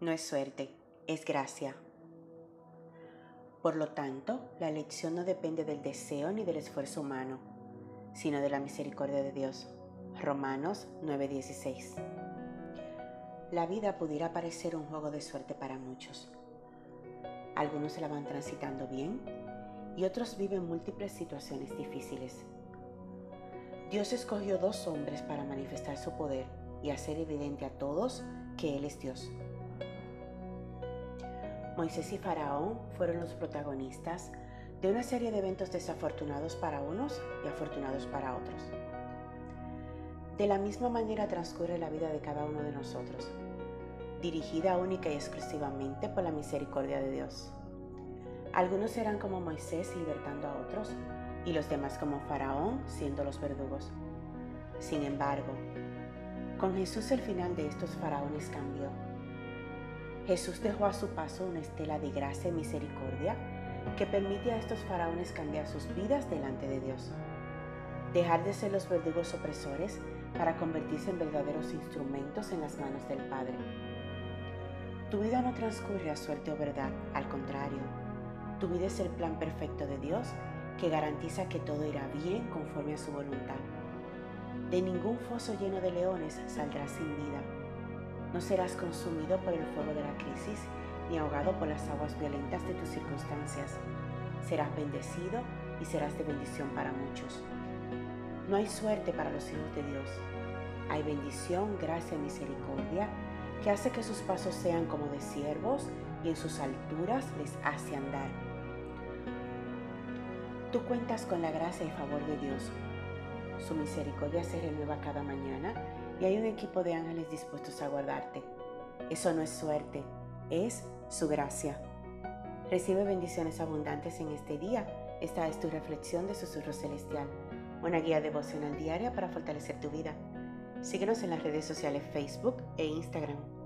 no es suerte, es gracia. Por lo tanto, la elección no depende del deseo ni del esfuerzo humano, sino de la misericordia de Dios. Romanos 9:16. La vida pudiera parecer un juego de suerte para muchos. Algunos se la van transitando bien y otros viven múltiples situaciones difíciles. Dios escogió dos hombres para manifestar su poder y hacer evidente a todos que Él es Dios. Moisés y Faraón fueron los protagonistas de una serie de eventos desafortunados para unos y afortunados para otros. De la misma manera transcurre la vida de cada uno de nosotros, dirigida única y exclusivamente por la misericordia de Dios. Algunos serán como Moisés libertando a otros y los demás como Faraón siendo los verdugos. Sin embargo, con Jesús el final de estos faraones cambió Jesús dejó a su paso una estela de gracia y misericordia que permite a estos faraones cambiar sus vidas delante de Dios. Dejar de ser los verdugos opresores para convertirse en verdaderos instrumentos en las manos del Padre. Tu vida no transcurre a suerte o verdad, al contrario, tu vida es el plan perfecto de Dios que garantiza que todo irá bien conforme a su voluntad. De ningún foso lleno de leones saldrás sin vida no serás consumido por el fuego de la crisis ni ahogado por las aguas violentas de tus circunstancias. Serás bendecido y serás de bendición para muchos. No hay suerte para los hijos de Dios. Hay bendición, gracia y misericordia que hace que sus pasos sean como de siervos y en sus alturas les hace andar. Tú cuentas con la gracia y favor de Dios. Su misericordia se renueva cada mañana y hay un equipo de ángeles dispuestos a guardarte. Eso no es suerte, es su gracia. Recibe bendiciones abundantes en este día. Esta es tu reflexión de Susurro Celestial, una guía devocional diaria para fortalecer tu vida. Síguenos en las redes sociales Facebook e Instagram.